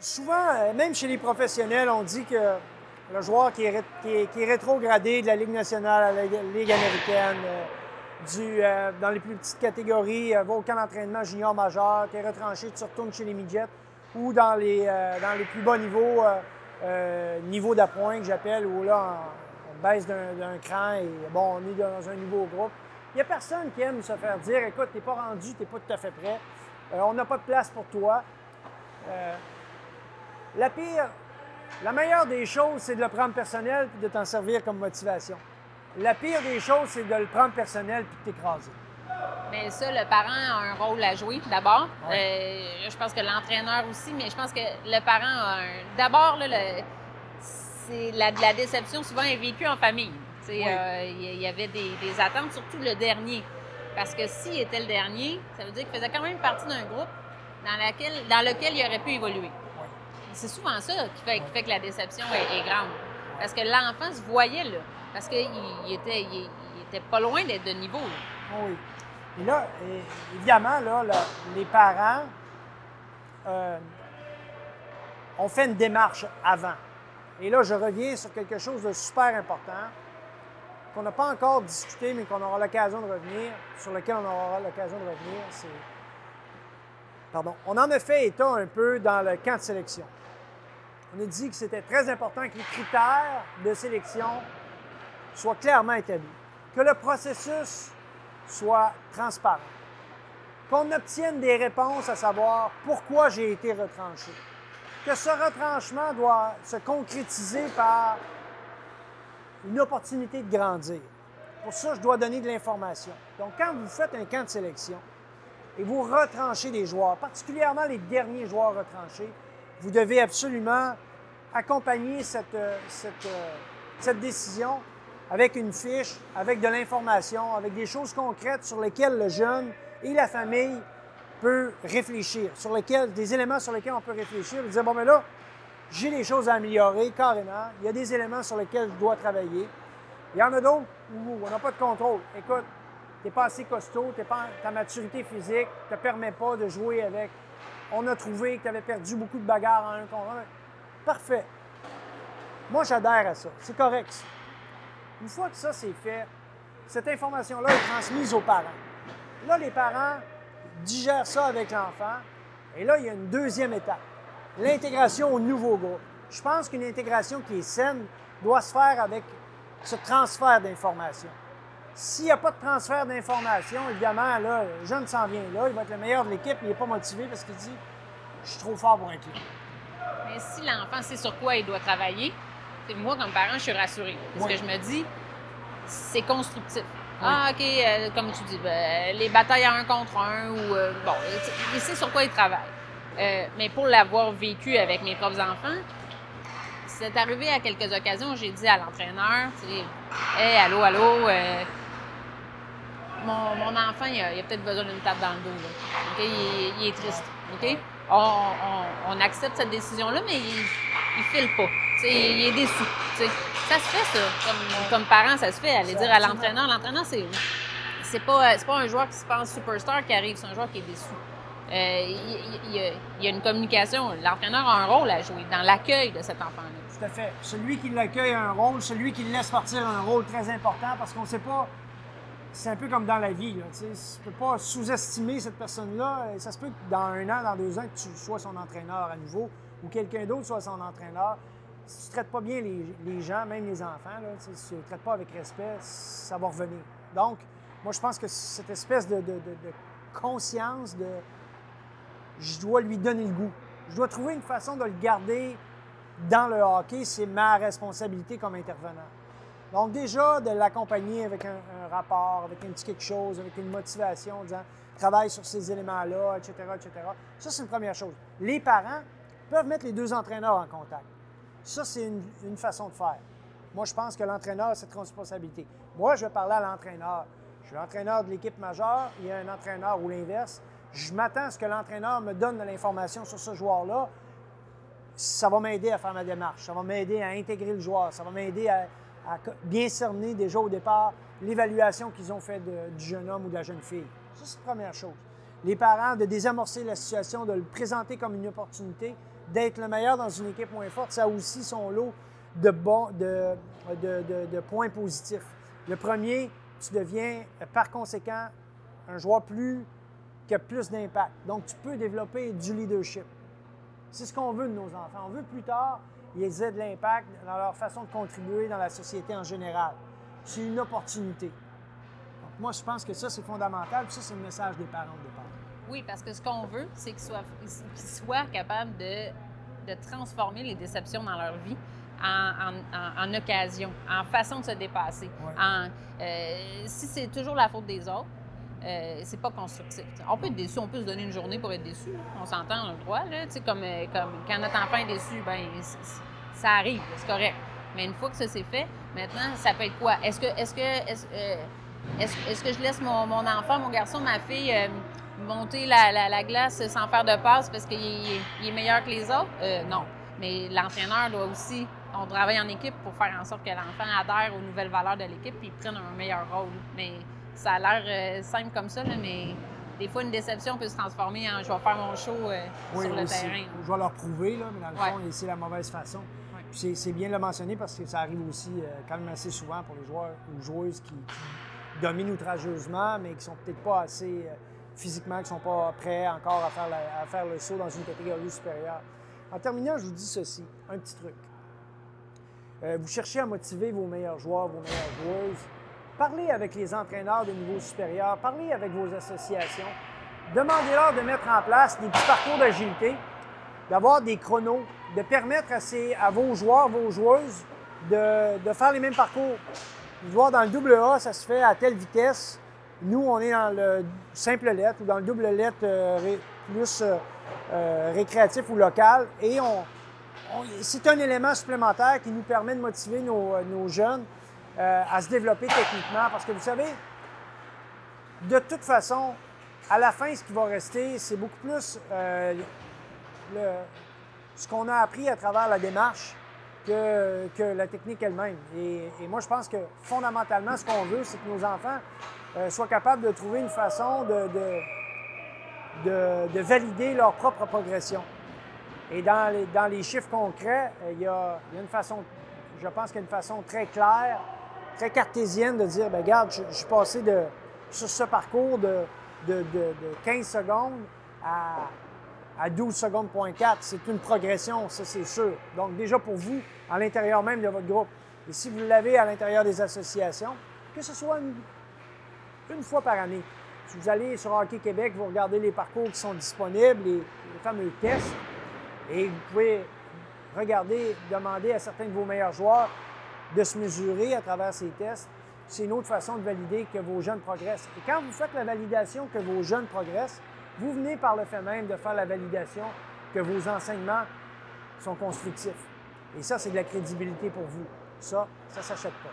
souvent, euh, même chez les professionnels, on dit que le joueur qui est, rétrogradé de la Ligue nationale à la Ligue américaine, euh, euh, dans les plus petites catégories, va au camp d'entraînement junior majeur, qui est retranché, tu retournes chez les midgets, ou dans les, plus bas niveaux, niveau d'appoint que j'appelle, où là, on, baisse d'un cran et bon, on est dans un nouveau groupe. Il n'y a personne qui aime se faire dire écoute, tu n'es pas rendu, tu n'es pas tout à fait prêt, on n'a pas de place pour toi. La pire, la meilleure des choses, c'est de le prendre personnel et de t'en servir comme motivation. La pire des choses, c'est de le prendre personnel puis de t'écraser. Mais ça, le parent a un rôle à jouer d'abord. Euh, je pense que l'entraîneur aussi, mais je pense que le parent a un. D'abord, c'est la, la, déception souvent est vécue en famille. Euh, il y avait des, des, attentes, surtout le dernier. Parce que s'il était le dernier, ça veut dire qu'il faisait quand même partie d'un groupe dans, laquelle, dans lequel il aurait pu évoluer c'est souvent ça qui fait, fait, que la déception est, grande. Parce que l'enfant se voyait là. Parce qu'il était, il, était pas loin d'être de niveau. Oui. Et là, évidemment, là, les parents euh, ont fait une démarche avant. Et là, je reviens sur quelque chose de super important qu'on n'a pas encore discuté, mais qu'on aura l'occasion de revenir, sur lequel on aura l'occasion de revenir, c'est. Pardon. On en a fait état un peu dans le camp de sélection on a dit que c'était très important que les critères de sélection soient clairement établis, que le processus soit transparent, qu'on obtienne des réponses à savoir pourquoi j'ai été retranché, que ce retranchement doit se concrétiser par une opportunité de grandir. Pour ça, je dois donner de l'information. Donc, quand vous faites un camp de sélection et vous retranchez des joueurs, particulièrement les derniers joueurs retranchés, vous devez absolument accompagner cette, euh, euh, cette, décision avec une fiche, avec de l'information, avec des choses concrètes sur lesquelles le jeune et la famille peut réfléchir, sur lesquels, des éléments sur lesquels on peut réfléchir et dire, bon, mais là, j'ai des choses à améliorer carrément, il y a des éléments sur lesquels je dois travailler. Il y en a d'autres où on n'a pas de contrôle. Écoute, tu n'es pas assez costaud, pas, ta maturité physique ne te permet pas de jouer avec on a trouvé que tu avais perdu beaucoup de bagarres en un contre un. Parfait. Moi, j'adhère à ça. C'est correct. Une fois que ça, c'est fait, cette information-là est transmise aux parents. Là, les parents digèrent ça avec l'enfant. Et là, il y a une deuxième étape. L'intégration au nouveau groupe. Je pense qu'une intégration qui est saine doit se faire avec ce transfert d'informations. S'il n'y a pas de transfert d'informations, évidemment, là, le jeune s'en vient là, il va être le meilleur de l'équipe, il n'est pas motivé parce qu'il dit Je suis trop fort pour un club. Mais si l'enfant sait sur quoi il doit travailler, moi, comme parent, je suis rassurée. Parce que je me dis c'est constructif. Ah, OK, euh, comme tu dis, ben, les batailles à un contre un, ou euh, bon, il sait sur quoi il travaille. Euh, mais pour l'avoir vécu avec mes propres enfants, c'est arrivé à quelques occasions, j'ai dit à l'entraîneur, tu sais, Hey, allô, allô, mon, enfant, il a, peut-être besoin d'une tape dans le dos. Il, est triste. On, accepte cette décision-là, mais il ne file pas. il est déçu. Ça se fait, ça. Comme, parent, ça se fait. Aller dire à l'entraîneur, l'entraîneur, c'est c'est pas, pas un joueur qui se pense superstar qui arrive, c'est un joueur qui est déçu. Euh, il, y a, une communication. L'entraîneur a un rôle à jouer dans l'accueil de cet enfant-là. Tout à fait. Celui qui l'accueille a un rôle, celui qui le laisse partir a un rôle très important parce qu'on ne sait pas c'est un peu comme dans la vie. Là, tu ne peux pas sous-estimer cette personne-là. Ça se peut que dans un an, dans deux ans, que tu sois son entraîneur à nouveau ou quelqu'un d'autre soit son entraîneur. Si tu ne traites pas bien les, gens, même les enfants, là, si tu ne traites pas avec respect, ça va revenir. Donc, moi, je pense que cette espèce de, conscience de je dois lui donner le goût. Je dois trouver une façon de le garder dans le hockey. C'est ma responsabilité comme intervenant. Donc, déjà, de l'accompagner avec un, rapport, avec un petit quelque chose, avec une motivation, en disant travaille sur ces éléments-là, etc., etc. Ça, c'est une première chose. Les parents peuvent mettre les deux entraîneurs en contact. Ça, c'est une, façon de faire. Moi, je pense que l'entraîneur a cette responsabilité. Moi, je vais parler à l'entraîneur. Je suis l'entraîneur de l'équipe majeure, il y a un entraîneur ou l'inverse. Je m'attends à ce que l'entraîneur me donne de l'information sur ce joueur-là. Ça va m'aider à faire ma démarche, ça va m'aider à intégrer le joueur, ça va m'aider à, à bien cerner déjà au départ l'évaluation qu'ils ont fait du jeune homme ou de la jeune fille. Ça, c'est la première chose. Les parents, de désamorcer la situation, de le présenter comme une opportunité, d'être le meilleur dans une équipe moins forte, ça a aussi son lot de, bon, de, points positifs. Le premier, tu deviens par conséquent un joueur plus qui a plus d'impact. Donc, tu peux développer du leadership. C'est ce qu'on veut de nos enfants. On veut plus tard qu'ils aient de l'impact dans leur façon de contribuer dans la société en général. C'est une opportunité. Donc, moi, je pense que ça, c'est fondamental. ça, c'est le message des parents de départ. Oui, parce que ce qu'on veut, c'est qu'ils soient, soient, capables de, de, transformer les déceptions dans leur vie en, en, occasion, en façon de se dépasser. En, euh, si c'est toujours la faute des autres, euh, c'est pas constructif. On peut être déçu, on peut se donner une journée pour être déçu. On s'entend, on le droit. Là, comme, euh, comme quand notre enfant est déçu, ben ça arrive, c'est correct. Mais une fois que ça s'est fait, maintenant, ça peut être quoi? Est-ce que, est-ce que, est-ce, est-ce, que je laisse mon, mon, enfant, mon garçon, ma fille monter la, la, glace sans faire de passe parce qu'il est, meilleur que les autres? Euh, non. Mais l'entraîneur doit aussi, on travaille en équipe pour faire en sorte que l'enfant adhère aux nouvelles valeurs de l'équipe et prenne un meilleur rôle. Mais ça a l'air euh, simple comme ça, mais des fois, une déception peut se transformer en je vais faire mon show euh, sur le terrain. Je vais leur prouver, là, mais dans le fond, c'est la mauvaise façon. C'est bien de le mentionner parce que ça arrive aussi quand même assez souvent pour les joueurs ou joueuses qui, dominent outrageusement, mais qui sont peut-être pas assez physiquement, qui sont pas prêts encore à faire, à faire le saut dans une catégorie supérieure. En terminant, je vous dis ceci, un petit truc. Euh, vous cherchez à motiver vos meilleurs joueurs, vos meilleures joueuses. Parlez avec les entraîneurs de niveau supérieur, parlez avec vos associations. Demandez-leur de mettre en place des petits parcours d'agilité, d'avoir des chronos, de permettre à, ces, à vos joueurs, vos joueuses de, de faire les mêmes parcours. Vous voir dans le double A, ça se fait à telle vitesse, nous, on est dans le simple lettre ou dans le double lettre euh, plus euh, euh, récréatif ou local. Et on, c'est un élément supplémentaire qui nous permet de motiver nos, jeunes à se développer techniquement. Parce que vous savez, de toute façon, à la fin, ce qui va rester, c'est beaucoup plus ce qu'on a appris à travers la démarche que, la technique elle-même. Et, moi, je pense que fondamentalement, ce qu'on veut, c'est que nos enfants euh, soient capables de trouver une façon de, de, valider leur propre progression. Et dans les, chiffres concrets, euh, il y, a, une façon, je pense qu'il y a une façon très claire, très cartésienne de dire, bien, regarde, je, suis passé de, sur ce parcours de, de, 15 secondes à, à 12 secondes, point 4. C'est une progression, ça c'est sûr. Donc déjà pour vous, à l'intérieur même de votre groupe. Et si vous l'avez à l'intérieur des associations, que ce soit une, une fois par année. Si vous allez sur Hockey Québec, vous regardez les parcours qui sont disponibles, les, fameux tests, et vous pouvez regarder, demander à certains de vos meilleurs joueurs de se mesurer à travers ces tests. C'est une autre façon de valider que vos jeunes progressent. Et quand vous faites la validation que vos jeunes progressent, vous venez par le fait même de faire la validation que vos enseignements sont constructifs. Et ça, c'est de la crédibilité pour vous. Ça, ça ne s'achète pas.